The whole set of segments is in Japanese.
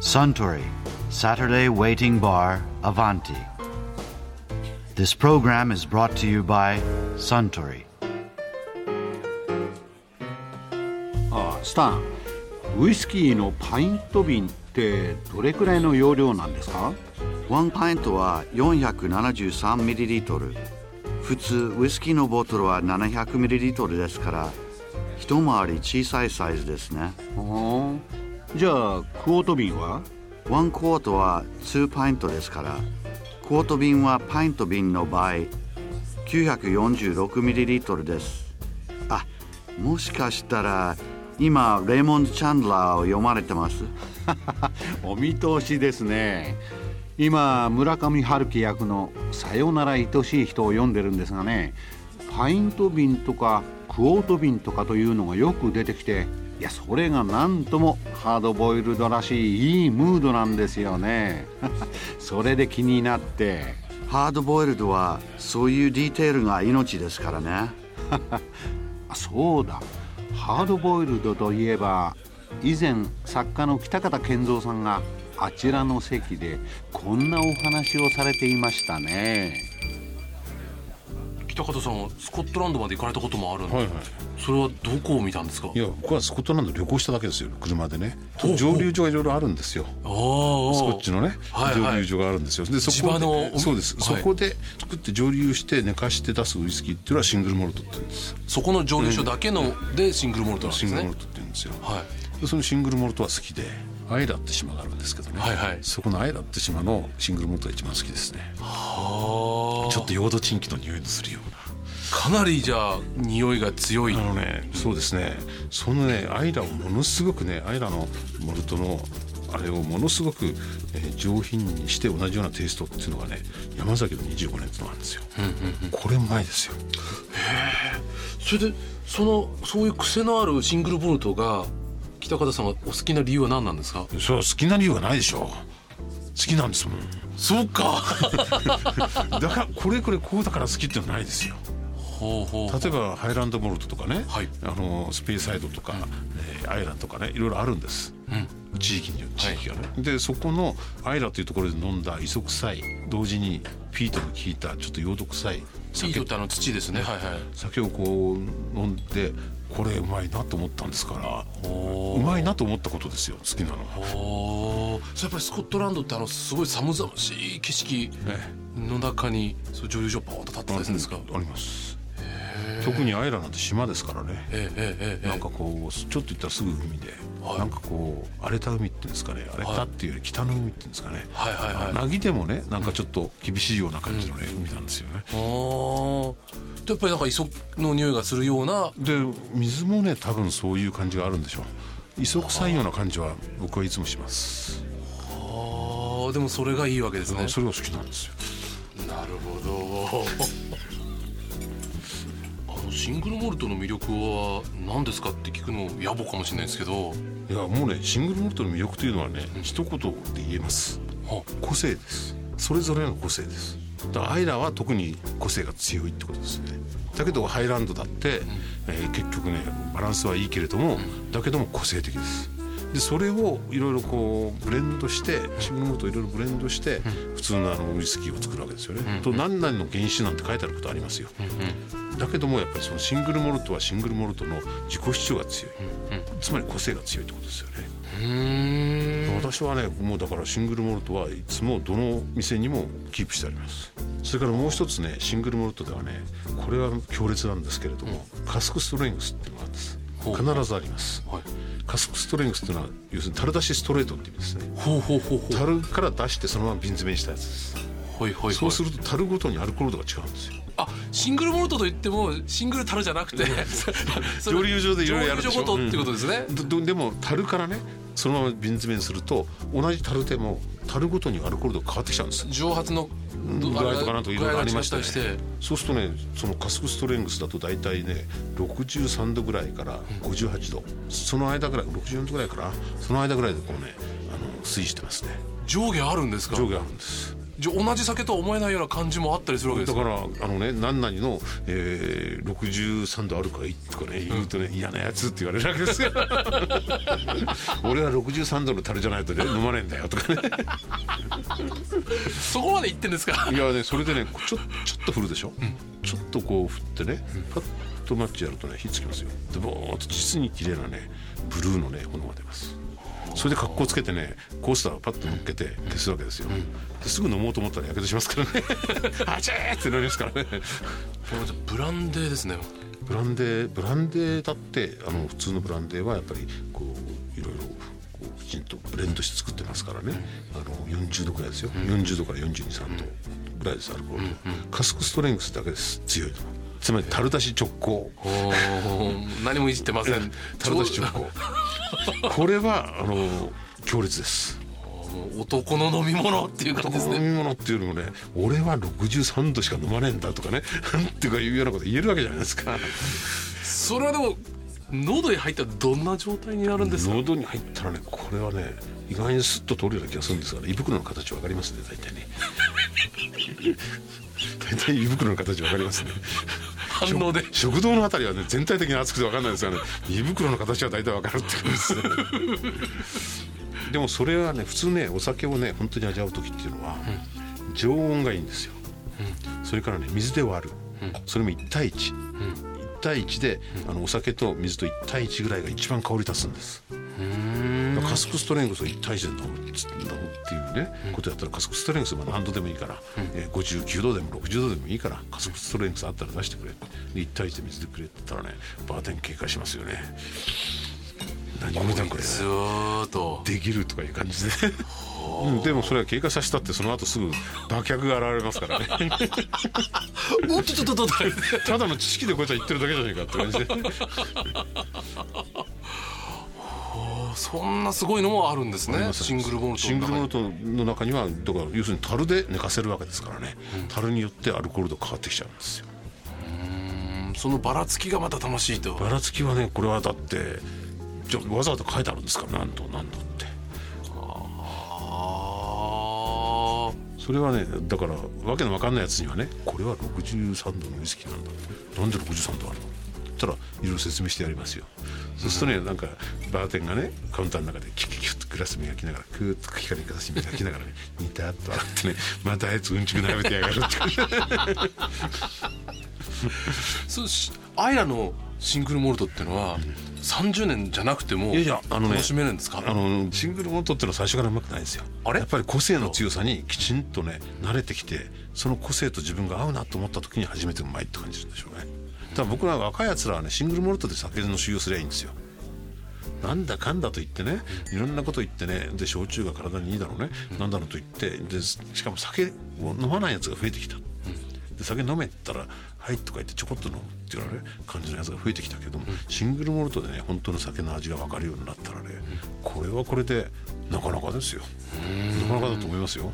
Suntory Saturday Waiting Bar Avanti. This program is brought to you by Suntory. ああスタンウイスキーのパイント瓶ってどれくらいの容量なんですかワンパイントは 473ml 普通ウイスキーのボトルは 700ml ですから一回り小さいサイズですねはあじゃあクォート瓶は？ワンクォートは2パイントですからクォート瓶はパイント瓶の場合 946ml です。あもしかしたら今レイモンド・チャンドラーを読まれてます？お見通しですね。今村上春樹役の「さよなら愛しい人」を読んでるんですがねパイント瓶とかクォート瓶とかというのがよく出てきていやそれが何ともハードボイルドらしいいいムードなんですよね。それで気になって。ハードボイルドはそういうディテールが命ですからね。あそうだ。ハードボイルドといえば以前作家の北方健三さんがあちらの席でこんなお話をされていましたね北方さんはスコットランドまで行かれたこともあるんで、はいはい。それはどこを見たんですか？いや僕はスコットランド旅行しただけですよ車でね。蒸留所がいろいろあるんですよ。ああ。スコッチのね、はいはい。蒸留所があるんですよ。でそ地こでそうです、はい。そこで作って蒸留して寝かして出すウイスキーっていうのはシングルモルトって言うんです。そこの蒸留所だけのでシングルモルトなんですね。シングルモルトって言うんですよ。はい。でそのシングルモルトは好きでアイラって島があるんですけどね、はいはい。そこのアイラって島のシングルモルトが一番好きですね。あ。ちょっとヨードチンキの匂いのするような。かなりじゃあ匂いが強い。あのねそうですね。そのねアイラをものすごくねアイラのモルトのあれをものすごく、えー上品にして同じようなテイストっていうのがね山崎の25年っていうのがあるんですよ、これうまいですよ。それでそのそういう癖のあるシングルボルトが北方さんがお好きな理由は何なんですか？それは好きな理由がないでしょ。好きなんですもん。そうか。だからこれこれこうだから好きってのはないですよ。ほうほう。例えばハイランドモルトとかね、はい。あのスペイサイドとか、えーアイラとかね。いろいろあるんです、地域によって地域がね、でそこのアイラというところで飲んだ磯臭い。同時にピートの効いたちょっとヨード臭いピー酒トの土ですね。はい。はい酒をこう飲んでこれうまいなと思ったんですからうまいなと思ったことですよ好きなのは。やっぱりスコットランドってあのすごい寒々しい景色の中にそう蒸留所ポーンと立ってたりするんですか、あります。特にアイラなんて島ですからね。ええええええ。なんかこうちょっと行ったらすぐ海で、はい。なんかこう荒れた海っていうんですかね荒れたっていうより北の海っていうんですかね、はいはいはい。なぎでもねなんかちょっと厳しいような感じのね、海なんですよね。あやっぱりなんか磯の匂いがするような。で水もね多分そういう感じがあるんでしょう。磯臭いような感じは僕はいつもします、あー。でもそれがいいわけですね。それが好きなんですよ。なるほどシングルモルトの魅力は何ですかって聞くの野暮かもしれないですけど。いやもうねシングルモルトの魅力というのはね、一言で言えます。は個性です。それぞれの個性です。だからアイラは特に個性が強いってことですね。だけどハイランドだって、えー結局ねバランスはいいけれども、だけども個性的です。でそれをいろいろこうブレンドしてシングルモルトをいろいろブレンドして普通のあのウイスキーを作るわけですよね、と何々の原種なんて書いてあることありますよ、だけどもやっぱりそのシングルモルトはシングルモルトの自己主張が強い、つまり個性が強いってことですよね。私はねもうだからシングルモルトはいつもどの店にもキープしてあります。それからもう一つねシングルモルトではねこれは強烈なんですけれども、カスクストレングスっていうのがあるんです必ずあります、はい。カスクストレングスっていうのは要するに樽出しストレートって意味ですね。ほうほうほうほう。樽から出してそのまま瓶詰めにしたやつです。はいはいはい。そうすると樽ごとにアルコール度が違うんですよあシングルモルトといってもシングル樽じゃなくて 蒸留所でいろいろやるでしょ。蒸留所ごとってことですね、どどでも樽からねそのまま瓶詰めにすると同じ樽でも樽ごとにアルコール度が変わってきちゃうんです。蒸発の具合とかなんとかいろいろありましたりして。そうするとねそのカスクストレングスだと大体ね63度ぐらいから58度、その間ぐらい64度ぐらいからその間ぐらいでこうねあの推移してますね。上下あるんですか？上下あるんです同じ酒とは思えないような感じもあったりするわけですだかからあのね何々の、えー、63度あるかいとかね言うとね、嫌なやつって言われるわけですよ。俺は63度の樽じゃないとね飲まねえんだよとかね。そこまで言ってんですか？いやねそれでねちょちょっと振るでしょ、ちょっとこう振ってねパッとマッチやるとね火つきますよ。でボーっと実に綺麗なねブルーのね炎が出ますそれで格好つけてねコースターをパッと乗っけて消すわけですよ、ですぐ飲もうと思ったらやけどしますからね。あちーってなりますからね。ブランデーですね。ブランデーブランデーだってあの普通のブランデーはやっぱりこういろいろこうきちんとブレンドして作ってますからね、あの40度くらいですよ、40度から423度ぐらいですアルコール。と、カスクストレングスだけです。強いのつまり樽出し直行。何もいじってません。樽出し直行。これはあの強烈です。男の飲み物っていう感じですね。飲み物っていうよりもね俺は63度しか飲まねえんだとかね。なんていうかいうようなこと言えるわけじゃないですか。それはでも喉に入ったらどんな状態になるんですか？喉に入ったらねこれはね意外にスッと通るような気がするんですが、ね、胃袋の形わかりますね大体。ね 大体胃袋の形わかりますね反応で。食道のあたりはね全体的に熱くて分かんないですがね。胃袋の形は大体分かるって感じですね。でもそれはね普通ねお酒をね本当に味わう時っていうのは、常温がいいんですよ、それからね水で割る、それも1対1、1対1で、あのお酒と水と1対1ぐらいが一番香り立つんですカスクストレングスを1対1で飲むっていうね、ことやったらカスクストレングスは何度でもいいから、えー59度でも60度でもいいからカスクストレングスあったら出してくれで1対1で水でくれって言ったらねバーテン警戒しますよね。何もだこれ。ずーっと。できるとかいう感じで、う。ん、でもそれは経過させたってその後すぐ馬脚が現れますからね。おっとっとっとっとただの知識でこいつは言ってるだけじゃないかって感じでそんなすごいのもあるんですね。シングルボルトシングルモルトトの中にはだから要するに樽で寝かせるわけですからね、樽によってアルコール度変わってきちゃうんですよ。そのばらつきがまた楽しいと。ばらつきはねこれはだってじゃあわざわざ書いてあるんですから何度何度って。あそれはねだからわけのわかんないやつにはねこれは63度のウイスキーなんだなんで63度あるの？ったらいろいろ説明してやりますよ。そうするとねなんかバーテンがねカウンターの中でキュッキュッとグラス磨きながらクーッと光りかざし磨きながらね ニタッと洗ってねまたあいつうんちく並べてやがるって。そうしアイラのシングルモルトっていうのは30年じゃなくてもいやいやあのね楽しめるんですか？あのシングルモルトっていうのは最初からうまくないんですよ。あれ？やっぱり個性の強さにきちんとね慣れてきてその個性と自分が合うなと思った時に初めてうまいって感じるんでしょうね。ただ僕ら若いやつらはねシングルモルトで酒の修行すりゃいいんですよなんだかんだと言ってねいろんなこと言ってねで焼酎が体にいいだろうね、なんだろうと言ってでしかも酒を飲まないやつが増えてきた、で酒飲めったら「はい」とか言ってちょこっと飲むっていうようなね感じのやつが増えてきたけども、シングルモルトでね本当の酒の味が分かるようになったらね、これはこれでなかなかですよ。なかなかだと思いますよ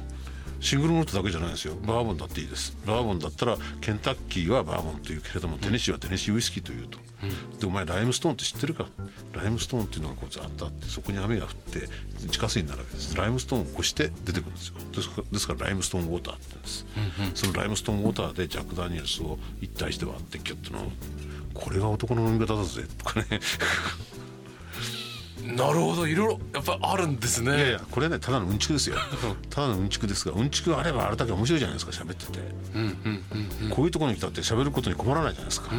シングルモルトだけじゃないですよ。バーボンだっていいです。バーボンだったらケンタッキーはバーボンというけれどもテネシーはテネシーウイスキーというと、でお前ライムストーンって知ってるか？ライムストーンっていうのがこうザッとあってそこに雨が降って地下水になるわけです。ライムストーンを越して出てくるんですよ。ですからライムストーンウォーターって言うんです、そのライムストーンウォーターでジャック・ダニエルスを一対して割ってキュッと飲む。これが男の飲み方だぜ。とかねなるほどいろいろやっぱあるんですね。いやいやこれねただのうんちくですよ。ただのうんちくですがうんちくがあればあれだけ面白いじゃないですか喋ってて、こういうところに来たって喋ることに困らないじゃないですか、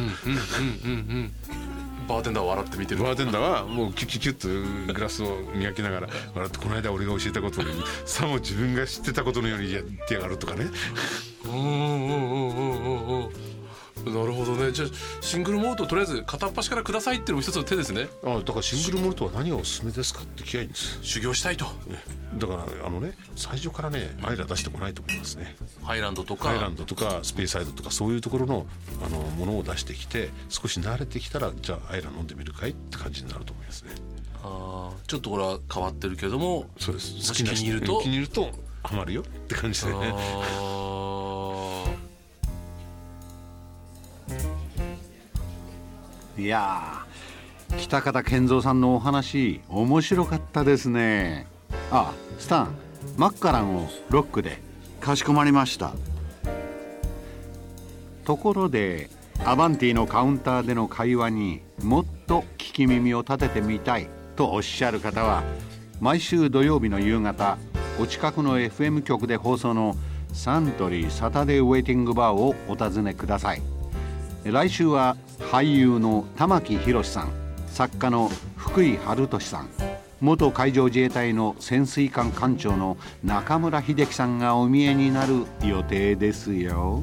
バーテンダー笑って見てる。バーテンダーはもうキュッキュッキュッとグラスを磨きながら笑ってこの間俺が教えたことにさも自分が知ってたことのようにやってやがるとかね。うんうんうんうんうんうんなるほどね。じゃあシングルモルトとりあえず片っ端からくださいっていうのも一つの手ですね。あだからシングルモルトは何がおすすめですかって聞きゃいいんです。修行したいと。だからあのね最初からねアイラ出してこないと思いますね。ハイランドとか。ハイランドとかスペーサイドとかそういうところのあのものを出してきて少し慣れてきたらじゃあアイラ飲んでみるかいって感じになると思いますね。あーちょっとこれは変わってるけどもそうです。もし気に入ると。気に入るとハマるよって感じでねいやー北方健三さんのお話面白かったですね。あスタンマッカランをロックでかしこまりました。ところでアバンティのカウンターでの会話にもっと聞き耳を立ててみたいとおっしゃる方は毎週土曜日の夕方お近くの FM 局で放送のサントリーサタデーウェイティングバーをお尋ねください。来週は俳優の玉木宏さん作家の福井春俊さん元海上自衛隊の潜水艦艦長の中村秀樹さんがお見えになる予定ですよ。